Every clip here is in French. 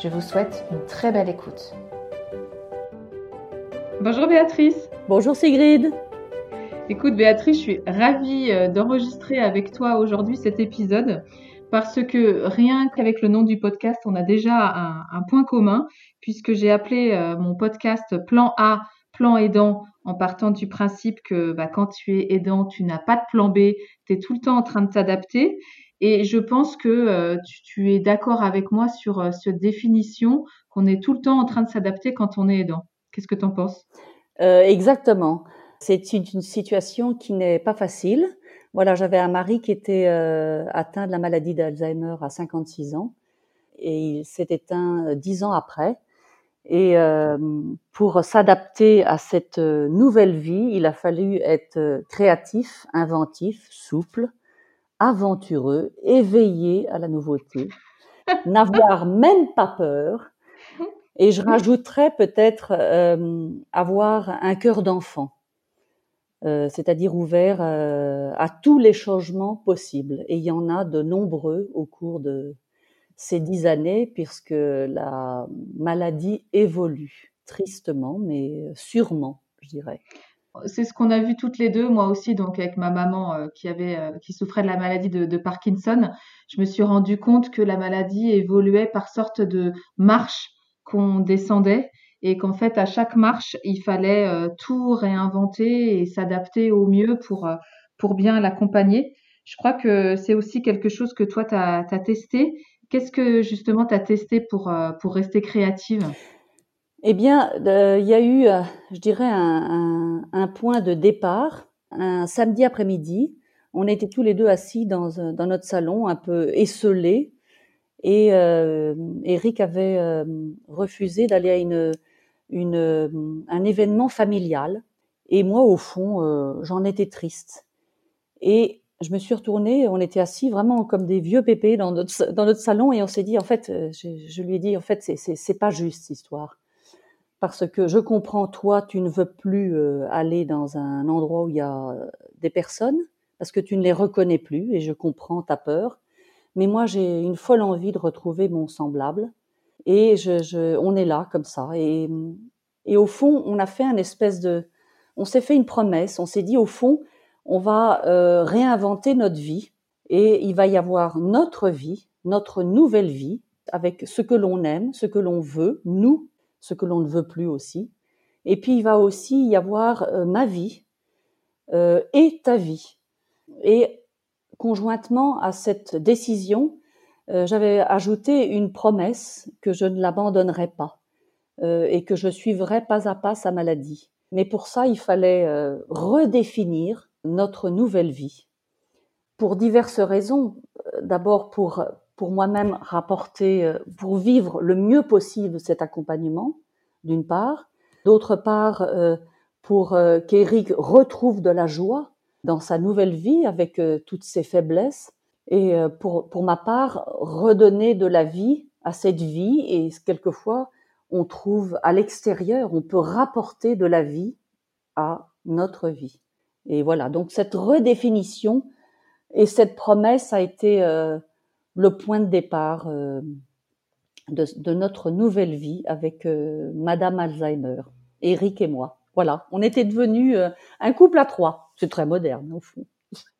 Je vous souhaite une très belle écoute. Bonjour Béatrice. Bonjour Sigrid. Écoute Béatrice, je suis ravie euh, d'enregistrer avec toi aujourd'hui cet épisode parce que rien qu'avec le nom du podcast, on a déjà un, point commun puisque j'ai appelé euh, mon podcast Plan A, Plan aidant en partant du principe que bah, quand tu es aidant, tu n'as pas de plan B, tu es tout le temps en train de t'adapter. Et je pense que euh, tu, es d'accord avec moi sur cette définition qu'on est tout le temps en train de s'adapter quand on est aidant. Qu'est-ce que tu en penses? Euh, Exactement. C'est une, situation qui n'est pas facile. Voilà, j'avais un mari qui était euh, atteint de la maladie d'Alzheimer à 56 ans et il s'est éteint euh, dix ans après. Et euh, pour s'adapter à cette euh, nouvelle vie, il a fallu être créatif, inventif, souple, aventureux, éveillé à la nouveauté, n'avoir même pas peur, et je rajouterais peut-être euh, avoir un cœur d'enfant, euh, c'est-à-dire ouvert euh, à tous les changements possibles. Et il y en a de nombreux au cours de ces dix années, puisque la maladie évolue tristement, mais sûrement, je dirais. C'est ce qu'on a vu toutes les deux, moi aussi, donc avec ma maman qui avait, qui souffrait de la maladie de, Parkinson. Je me suis rendu compte que la maladie évoluait par sorte de marche qu'on descendait et qu'en fait à chaque marche il fallait euh, tout réinventer et s'adapter au mieux pour euh, pour bien l'accompagner. Je crois que c'est aussi quelque chose que toi tu as, testé. Qu'est-ce que justement tu as testé pour euh, pour rester créative? Eh bien, il y a eu je dirais un, point de départ un samedi après-midi. On était tous les deux assis dans, dans notre salon, un peu esselés, et euh, Eric avait euh, refusé d'aller à une, un événement familial. Et moi, au fond, euh, j'en étais triste. Et je me suis retournée, on était assis vraiment comme des vieux pépés dans notre, dans notre salon et on s'est dit, en fait, je, je, lui ai dit, en fait, c'est pas juste cette histoire. Parce que je comprends, toi, tu ne veux plus aller dans un endroit où il y a des personnes, parce que tu ne les reconnais plus et je comprends ta peur. Mais moi, j'ai une folle envie de retrouver mon semblable. Et je, je, on est là comme ça. Et, et au fond, on a fait un espèce de, on s'est fait une promesse. On s'est dit au fond, on va euh, réinventer notre vie et il va y avoir notre vie, notre nouvelle vie, avec ce que l'on aime, ce que l'on veut, nous, ce que l'on ne veut plus aussi. Et puis il va aussi y avoir euh, ma vie euh, et ta vie. Et conjointement à cette décision, euh, j'avais ajouté une promesse que je ne l'abandonnerais pas et que je suivrais pas à pas sa maladie. Mais pour ça, il fallait redéfinir notre nouvelle vie. Pour diverses raisons. D'abord pour, pour moi-même rapporter, pour vivre le mieux possible cet accompagnement, d'une part. D'autre part, pour qu'Éric retrouve de la joie dans sa nouvelle vie avec euh, toutes ses faiblesses et euh, pour, pour ma part redonner de la vie à cette vie et quelquefois on trouve à l'extérieur, on peut rapporter de la vie à notre vie. Et voilà, donc cette redéfinition et cette promesse a été euh, le point de départ euh, de, de, notre nouvelle vie avec euh, Madame Alzheimer, Eric et moi. Voilà, on était devenus un couple à trois. C'est très moderne, au fond.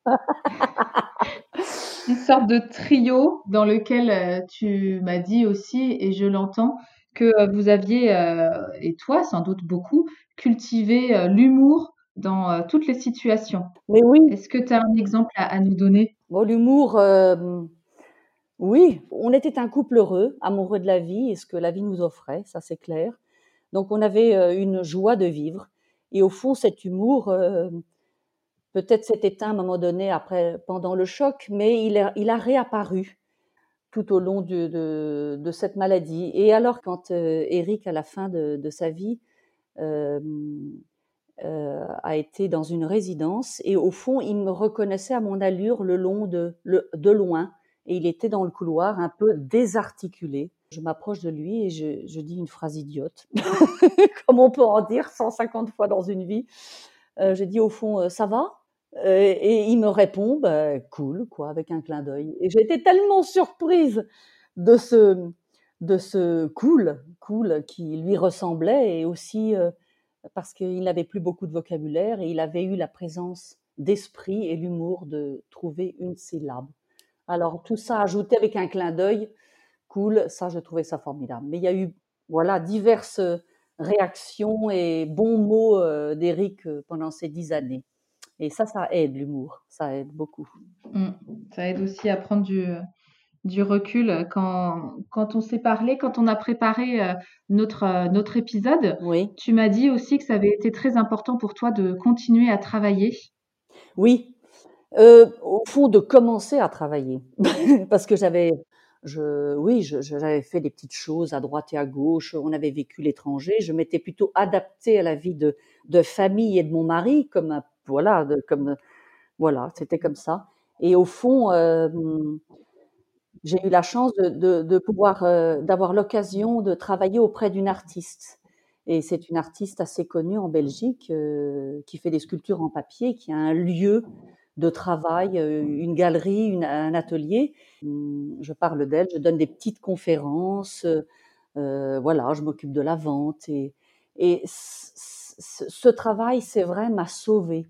Une sorte de trio dans lequel euh, tu m'as dit aussi, et je l'entends, que euh, vous aviez, euh, et toi sans doute beaucoup, cultivé l'humour dans toutes les situations. Mais oui. Est-ce que tu as un exemple à, nous donner? Bon, L'humour, oui, on était un couple heureux, amoureux de la vie et ce que la vie nous offrait, ça c'est clair. Donc on avait une joie de vivre. Et au fond, cet humour, peut-être s'est éteint à un moment donné après, pendant le choc, mais il a, réapparu tout au long de, cette maladie. Et alors, quand euh, Eric, à la fin de, sa vie, euh, euh, a été dans une résidence, et au fond, il me reconnaissait à mon allure le long de loin, et il était dans le couloir un peu désarticulé. Je m'approche de lui et je, dis une phrase idiote, comme on peut en dire 150 fois dans une vie. Euh, je dis au fond, ça va? Euh, et il me répond, bah, cool, quoi, avec un clin d'œil. Et j'ai été tellement surprise de ce, de ce cool, cool qui lui ressemblait et aussi euh, parce qu'il n'avait plus beaucoup de vocabulaire et il avait eu la présence d'esprit et l'humour de trouver une syllabe. Alors tout ça ajouté avec un clin d'œil, cool, ça je trouvais ça formidable. Mais il y a eu voilà diverses réactions et bons mots euh, d'Éric pendant ces dix années. Et ça, ça aide l'humour, ça aide beaucoup. Mmh. Ça aide aussi à prendre du, du recul quand, quand on s'est parlé, quand on a préparé euh, notre, euh, notre épisode. Oui. Tu m'as dit aussi que ça avait été très important pour toi de continuer à travailler. Oui, euh, au fond de commencer à travailler, parce que j'avais, oui, j'avais fait des petites choses à droite et à gauche. On avait vécu l'étranger. Je m'étais plutôt adaptée à la vie de, famille et de mon mari comme voilà, comme voilà, c'était comme ça. Et au fond, euh, j'ai eu la chance de, pouvoir, euh, d'avoir l'occasion de travailler auprès d'une artiste. Et c'est une artiste assez connue en Belgique qui fait des sculptures en papier, qui a un lieu de travail, une galerie, un atelier. Je parle d'elle, je donne des petites conférences, voilà, je m'occupe de la vente et, et ce travail, c'est vrai, m'a sauvé.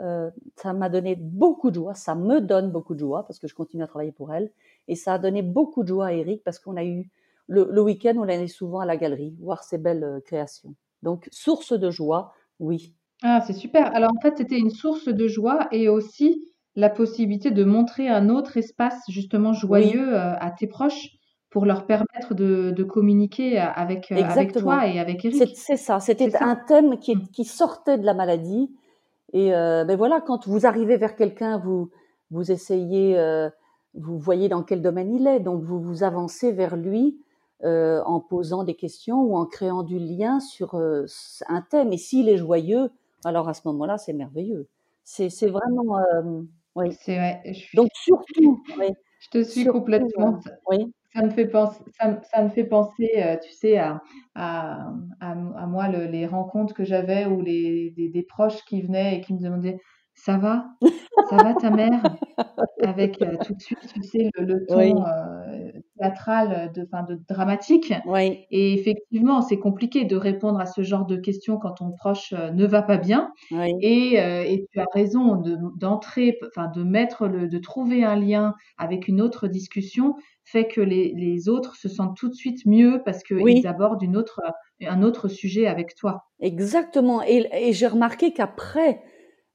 Euh, ça m'a donné beaucoup de joie, ça me donne beaucoup de joie parce que je continue à travailler pour elle. Et ça a donné beaucoup de joie à Eric parce qu'on a eu le, week-end, on allait souvent à la galerie voir ses belles euh, créations. Donc, source de joie, oui. Ah, c'est super. Alors, en fait, c'était une source de joie et aussi la possibilité de montrer un autre espace justement joyeux euh, à tes proches pour leur permettre de, de communiquer avec, euh, avec toi et avec Eric. C'est ça, c'était un thème qui, mmh. qui, sortait de la maladie. Et euh, ben voilà, quand vous arrivez vers quelqu'un, vous, vous essayez, euh, vous voyez dans quel domaine il est, donc vous vous avancez vers lui euh, en posant des questions ou en créant du lien sur euh, un thème. Et s'il est joyeux, alors à ce moment-là, c'est merveilleux. C'est vraiment, euh, oui. C'est vrai. Donc surtout, oui. Je te suis complètement. Oui. Ça me fait penser, ça, ça me fait penser, euh, tu sais, à, à, à, à moi le, les rencontres que j'avais ou les des, des, proches qui venaient et qui me demandaient ça va, ça va ta mère, avec euh, tout de suite, tu sais, le, le ton oui. Euh, théâtral, de, fin, de dramatique. Oui. Et effectivement, c'est compliqué de répondre à ce genre de questions quand ton proche euh, ne va pas bien. Oui. Et, euh, et tu as raison d'entrer, enfin de mettre le, de trouver un lien avec une autre discussion fait que les, les, autres se sentent tout de suite mieux parce qu'ils oui. abordent une autre, un autre sujet avec toi. Exactement. Et, et j'ai remarqué qu'après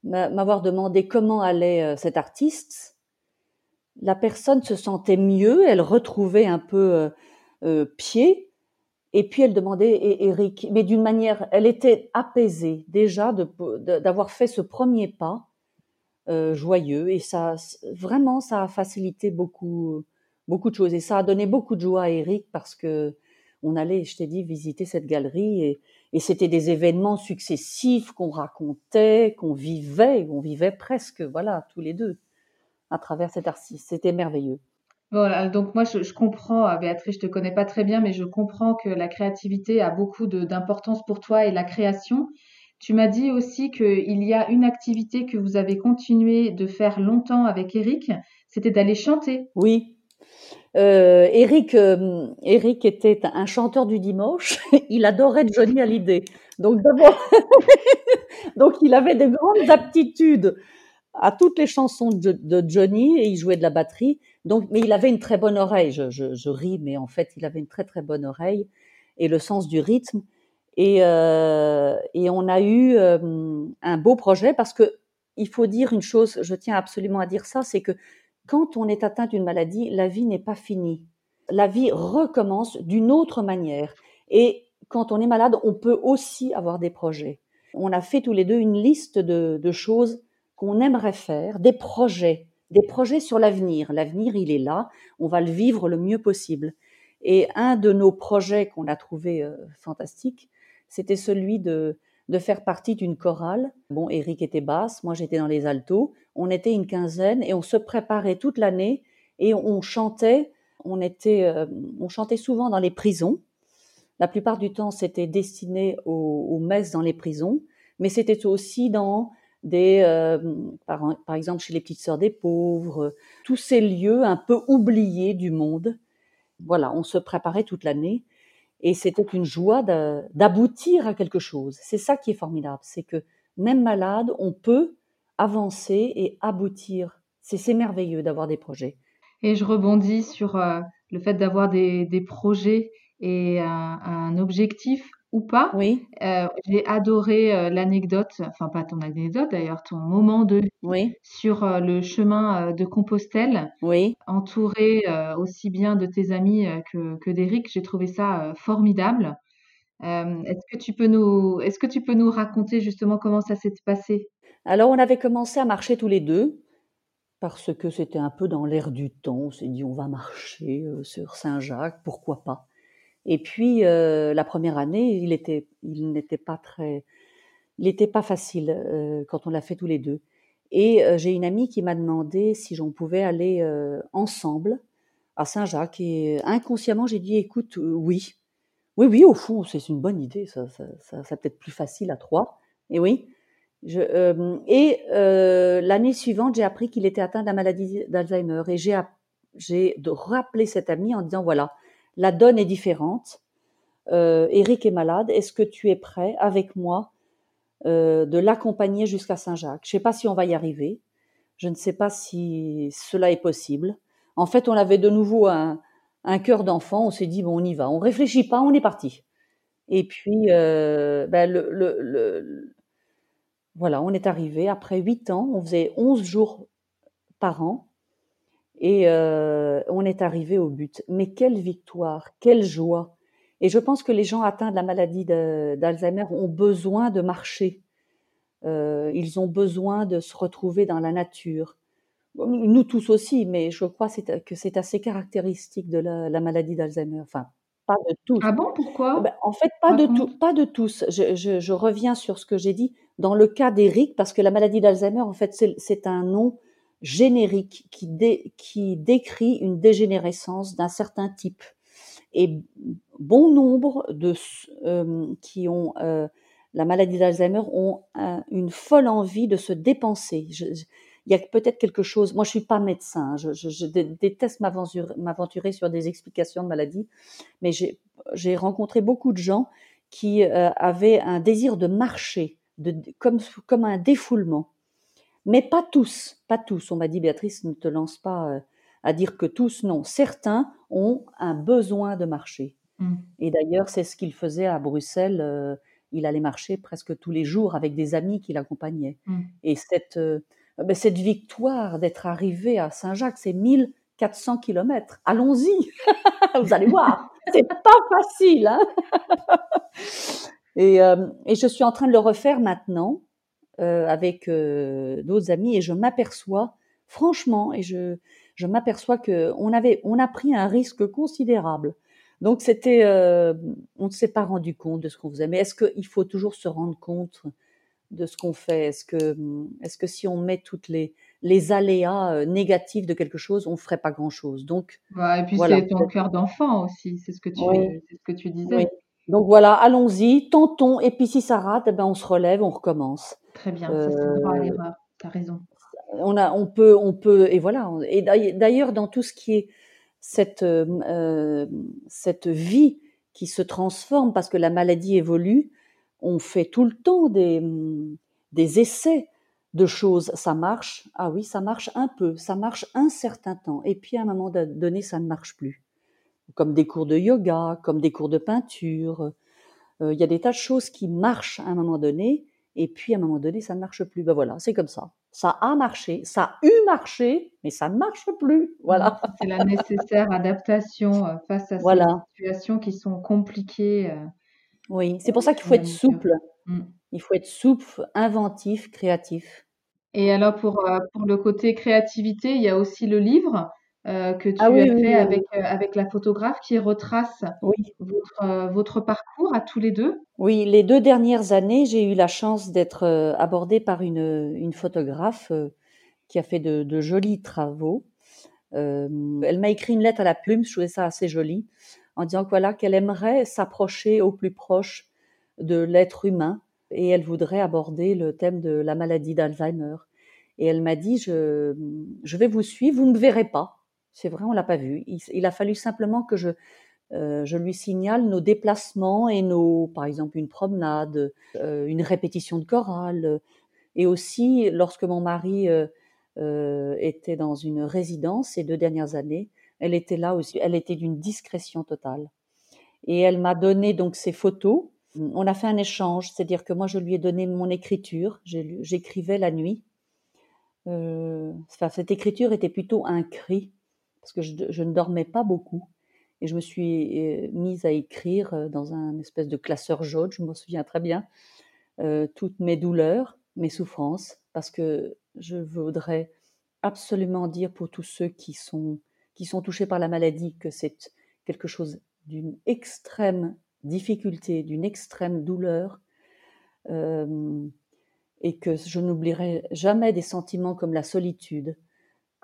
m'avoir demandé comment allait euh, cet artiste, la personne se sentait mieux, elle retrouvait un peu euh, euh, pied, et puis elle demandait Eric, mais d'une manière, elle était apaisée déjà d'avoir fait ce premier pas euh, joyeux, et ça vraiment ça a facilité beaucoup beaucoup de choses. Et ça a donné beaucoup de joie à Eric parce que on allait, je t'ai dit, visiter cette galerie et, et c'était des événements successifs qu'on racontait, qu'on vivait, on vivait presque, voilà, tous les deux à travers cet artiste. C'était merveilleux. Voilà, donc moi je, je, comprends, Béatrice, je te connais pas très bien, mais je comprends que la créativité a beaucoup d'importance pour toi et la création. Tu m'as dit aussi qu'il y a une activité que vous avez continué de faire longtemps avec Eric, c'était d'aller chanter. Oui, euh, Eric, euh, Eric était un chanteur du dimanche. il adorait Johnny Hallyday. Donc d'abord, donc il avait de grandes aptitudes à toutes les chansons de, Johnny et il jouait de la batterie. Donc, mais il avait une très bonne oreille. Je, ris, mais en fait, il avait une très très bonne oreille et le sens du rythme. Et, euh, on a eu euh, un beau projet parce que il faut dire une chose. Je tiens absolument à dire ça, c'est que quand on est atteint d'une maladie, la vie n'est pas finie. La vie recommence d'une autre manière. Et quand on est malade, on peut aussi avoir des projets. On a fait tous les deux une liste de choses qu'on aimerait faire, des projets des projets sur l'avenir. L'avenir, il est là, on va le vivre le mieux possible. Et un de nos projets qu'on a trouvé euh, fantastique, c'était celui de, de faire partie d'une chorale. Bon, Eric était basse, moi j'étais dans les altos. On était une quinzaine et on se préparait toute l'année et on, chantait. On était, euh, on chantait souvent dans les prisons. La plupart du temps, c'était destiné aux, aux messes dans les prisons, mais c'était aussi dans des, euh, par, exemple chez les petites sœurs des pauvres, tous ces lieux un peu oubliés du monde. Voilà, on se préparait toute l'année et c'était une joie d'aboutir à quelque chose. C'est ça qui est formidable, c'est que même malade, on peut avancer et aboutir. C'est merveilleux d'avoir des projets. Et je rebondis sur euh, le fait d'avoir des, projets et un objectif ou pas. Oui. Euh, j'ai adoré euh, l'anecdote, enfin pas ton anecdote d'ailleurs, ton moment de oui. sur euh, le chemin de Compostelle, oui. entouré aussi bien de tes amis que, que d'Eric. J'ai trouvé ça formidable. est-ce que tu peux nous, est-ce que tu peux nous raconter justement comment ça s'est passé? Alors on avait commencé à marcher tous les deux parce que c'était un peu dans l'air du temps. On s'est dit on va marcher sur Saint-Jacques, pourquoi pas. Et puis euh, la première année, il était, il n'était pas très, il n'était pas facile euh, quand on l'a fait tous les deux. Et euh, j'ai une amie qui m'a demandé si j'en pouvais aller ensemble à Saint-Jacques. Et inconsciemment, j'ai dit écoute, oui, oui, oui, au fond, c'est une bonne idée. Ça, ça, ça, peut-être plus facile à trois. Et oui. Et l'année suivante, j'ai appris qu'il était atteint de la maladie d'Alzheimer. Et j'ai, j'ai rappelé cette amie en disant voilà la donne est différente. Euh, Eric est malade. Est-ce que tu es prêt avec moi euh, de l'accompagner jusqu'à Saint-Jacques? Je ne sais pas si on va y arriver. Je ne sais pas si cela est possible. En fait, on avait de nouveau un, cœur d'enfant. On s'est dit bon, on y va. On réfléchit pas, on est parti. Et puis, euh, ben, le, voilà, on est arrivé après huit ans. On faisait onze jours par an. Et euh, on est arrivé au but. Mais quelle victoire, quelle joie. Et je pense que les gens atteints de la maladie d'Alzheimer ont besoin de marcher. Euh, ils ont besoin de se retrouver dans la nature. Nous tous aussi, mais je crois que c'est assez caractéristique de la, maladie d'Alzheimer. Enfin, pas de tous. Ah bon, pourquoi? Ben, En fait, pas de, tout, pas de tous. Je, je, je reviens sur ce que j'ai dit. Dans le cas d'Eric, parce que la maladie d'Alzheimer, en fait, c'est un nom générique qui, décrit une dégénérescence d'un certain type. Et bon nombre de euh, qui ont euh, la maladie d'Alzheimer ont une folle envie de se dépenser. il y a peut-être quelque chose. Moi, je suis pas médecin. Hein, je, déteste m'aventurer sur des explications de maladie, mais j'ai rencontré beaucoup de gens qui euh, avaient un désir de marcher, de, comme, comme un défoulement. Mais pas tous, pas tous. On m'a dit, Béatrice, ne te lance pas euh, à dire que tous, non. Certains ont un besoin de marcher. Mm. Et d'ailleurs, c'est ce qu'il faisait à Bruxelles. Euh, il allait marcher presque tous les jours avec des amis qui l'accompagnaient. Mm. Et cette, euh, cette victoire d'être arrivé à Saint-Jacques, c'est 1400 kilomètres. Allons-y, vous allez voir, c'est pas facile. Hein et, et, je suis en train de le refaire maintenant euh, avec euh, d'autres amis et je m'aperçois, franchement, et je, je m'aperçois que on avait, on a pris un risque considérable. Donc c'était, euh, on ne s'est pas rendu compte de ce qu'on faisait. Mais est-ce qu'il faut toujours se rendre compte de ce qu'on fait? Est-ce que, est-ce que si on met toutes les les aléas négatifs de quelque chose, on ferait pas grand-chose? Donc, et puis c'est ton cœur d'enfant aussi, c'est ce que tu, c'est ce que tu disais. Donc voilà, allons-y, tentons, et puis si ça rate, eh ben on se relève, on recommence. Très bien, ça c'est le droit à euh, l'erreur, tu as raison. On, a, on, peut, on peut, et voilà. Et d'ailleurs, dans tout ce qui est cette, euh, cette vie qui se transforme parce que la maladie évolue, on fait tout le temps des, des essais de choses. Ça marche, ah oui, ça marche un peu, ça marche un certain temps, et puis à un moment donné, ça ne marche plus comme des cours de yoga, comme des cours de peinture. Euh, il y a des tas de choses qui marchent à un moment donné, et puis à un moment donné, ça ne marche plus. Ben voilà, c'est comme ça. Ça a marché, ça a eu marché, mais ça ne marche plus. Voilà. C'est la nécessaire adaptation euh, face à ces situations qui sont compliquées. Euh, oui, c'est pour ça qu'il faut être souple. Mm. Il faut être souple, inventif, créatif. Et alors pour, pour le côté créativité, il y a aussi le livre. Euh, que tu ah as fait avec, euh, avec la photographe qui retrace votre, euh, votre parcours à tous les deux? Oui, les deux dernières années, j'ai eu la chance d'être abordée par une, une photographe qui a fait de, de jolis travaux. elle m'a écrit une lettre à la plume, je trouvais ça assez joli, en disant que, voilà qu'elle aimerait s'approcher au plus proche de l'être humain et elle voudrait aborder le thème de la maladie d'Alzheimer. Et elle m'a dit, je, je vais vous suivre, vous ne me verrez pas, c'est vrai, on l'a pas vu. Il, a fallu simplement que je, euh, je lui signale nos déplacements et nos, par exemple, une promenade, euh, une répétition de chorale, et aussi lorsque mon mari euh, était dans une résidence ces deux dernières années, elle était là aussi. Elle était d'une discrétion totale. Et elle m'a donné donc ses photos. On a fait un échange, c'est-à-dire que moi je lui ai donné mon écriture. J'écrivais la nuit. Enfin, cette écriture était plutôt un cri parce que je, ne dormais pas beaucoup. Et je me suis euh, mise à écrire euh, dans un espèce de classeur jaune, je me souviens très bien, euh, toutes mes douleurs, mes souffrances, parce que je voudrais absolument dire pour tous ceux qui sont, qui sont touchés par la maladie que c'est quelque chose d'une extrême difficulté, d'une extrême douleur, et que je n'oublierai jamais des sentiments comme la solitude,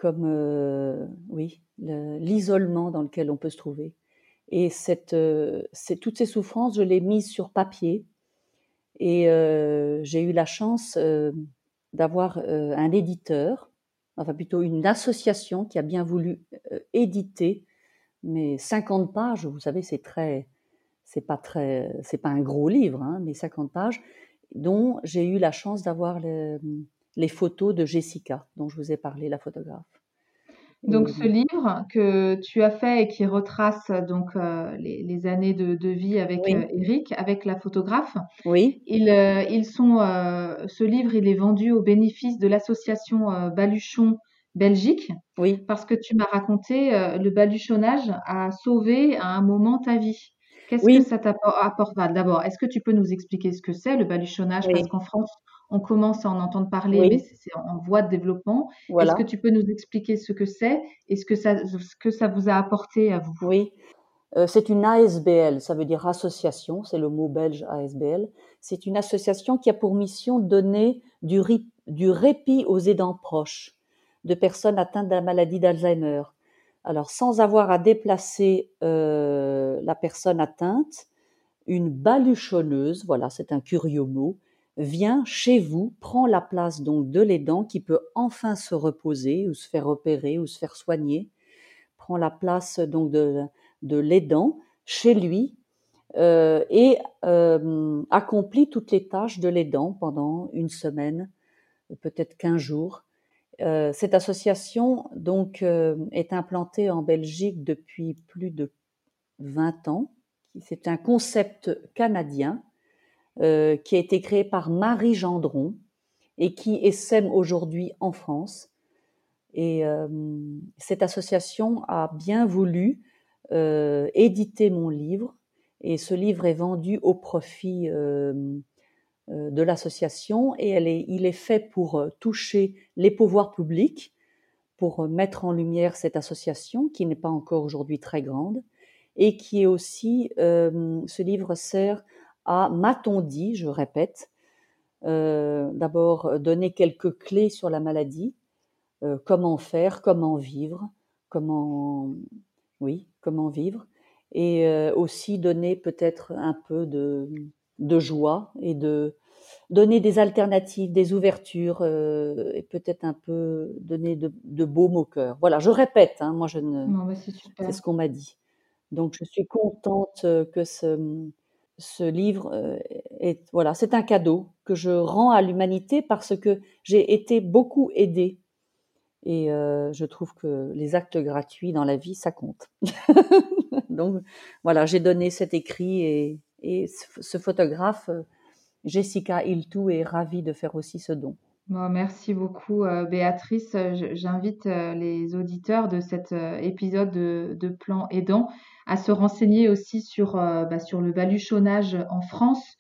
comme euh, oui l'isolement dans lequel on peut se trouver. Et cette, euh, toutes ces souffrances, je les mise sur papier. Et euh, j'ai eu la chance d'avoir un éditeur, enfin plutôt une association qui a bien voulu éditer mes 50 pages. Vous savez, c'est très, c'est pas très, c'est pas un gros livre, hein, mais 50 pages, dont j'ai eu la chance d'avoir les photos de Jessica, dont je vous ai parlé, la photographe. Donc ce livre que tu as fait et qui retrace donc euh, les, années de, vie avec euh, Eric, avec la photographe. Oui. Ils, euh, ils sont. ce livre, il est vendu au bénéfice de l'association Baluchon Belgique. Oui. Parce que tu m'as raconté le baluchonnage a sauvé à un moment ta vie. Qu'est-ce que ça t'apporte D'abord, est-ce que tu peux nous expliquer ce que c'est le baluchonnage? Parce qu'en France, on commence à en entendre parler, mais c'est en voie de développement. Est-ce que tu peux nous expliquer ce que c'est et ce que ça, que ça vous a apporté à vous? Oui, euh, c'est une ASBL, ça veut dire association, c'est le mot belge ASBL. C'est une association qui a pour mission de donner du, du répit aux aidants proches de personnes atteintes de la maladie d'Alzheimer. Alors, sans avoir à déplacer euh, la personne atteinte, une baluchonneuse, voilà, c'est un curieux mot, vient chez vous, prend la place donc de l'aidant qui peut enfin se reposer ou se faire opérer ou se faire soigner, prend la place donc de, de l'aidant chez lui euh, et euh, accomplit toutes les tâches de l'aidant pendant une semaine, peut-être quinze jours. Euh, cette association donc est implantée en Belgique depuis plus de 20 ans. C'est un concept canadien euh, qui a été créé par Marie Gendron et qui essaime aujourd'hui en France. Et euh, cette association a bien voulu euh, éditer mon livre. Et ce livre est vendu au profit de l'association. Et il est fait pour toucher les pouvoirs publics, pour mettre en lumière cette association qui n'est pas encore aujourd'hui très grande. Et qui est aussi, ce livre sert à, m'a-t-on dit, je répète, euh, d'abord donner quelques clés sur la maladie, euh, comment faire, comment vivre, comment, oui, comment vivre, et euh, aussi donner peut-être un peu de, de joie et de donner des alternatives, des ouvertures, et peut-être un peu donner de, de baume au cœur. Voilà, je répète, hein, moi je ne, c'est ce qu'on m'a dit. Donc je suis contente que ce, ce livre euh, est voilà, c'est un cadeau que je rends à l'humanité parce que j'ai été beaucoup aidée et euh, je trouve que les actes gratuits dans la vie ça compte. Donc voilà, j'ai donné cet écrit et, ce photographe Jessica Hiltou est ravie de faire aussi ce don. merci beaucoup euh, Béatrice. J'invite les auditeurs de cet épisode de, de Plan Aidant à se renseigner aussi sur, euh, bah, sur le baluchonnage en France.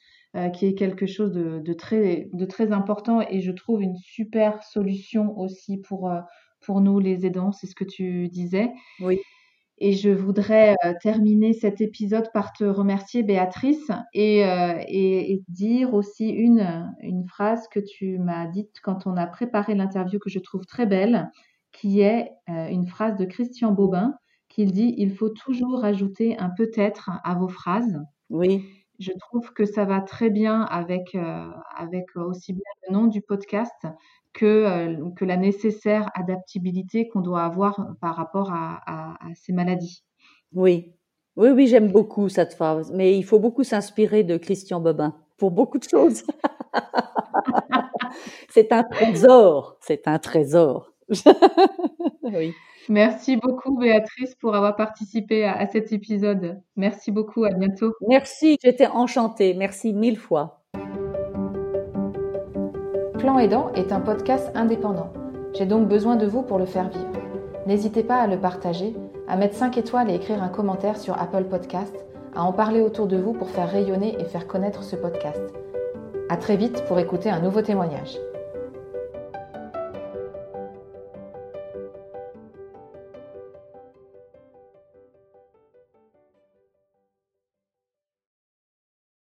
qui est quelque chose de, très, de très important et je trouve une super solution aussi pour, pour nous les aidants, c'est ce que tu disais. Oui. Et je voudrais euh, terminer cet épisode par te remercier, Béatrice, et, euh, et, dire aussi une, une phrase que tu m'as dite quand on a préparé l'interview que je trouve très belle, qui est euh, une phrase de Christian Bobin, qui dit Il faut toujours ajouter un peut-être à vos phrases. Oui. Je trouve que ça va très bien avec, avec aussi bien le nom du podcast que, euh, que la nécessaire adaptabilité qu'on doit avoir par rapport à, ces maladies. Oui, oui, oui, j'aime beaucoup cette phrase, mais il faut beaucoup s'inspirer de Christian Bobin pour beaucoup de choses. c'est un trésor, c'est un trésor. oui. Merci beaucoup Béatrice pour avoir participé à cet épisode. Merci beaucoup, à bientôt. Merci, j'étais enchantée. Merci mille fois. Plan Aidant est un podcast indépendant. J'ai donc besoin de vous pour le faire vivre. N'hésitez pas à le partager, à mettre 5 étoiles et écrire un commentaire sur Apple Podcast, à en parler autour de vous pour faire rayonner et faire connaître ce podcast. À très vite pour écouter un nouveau témoignage.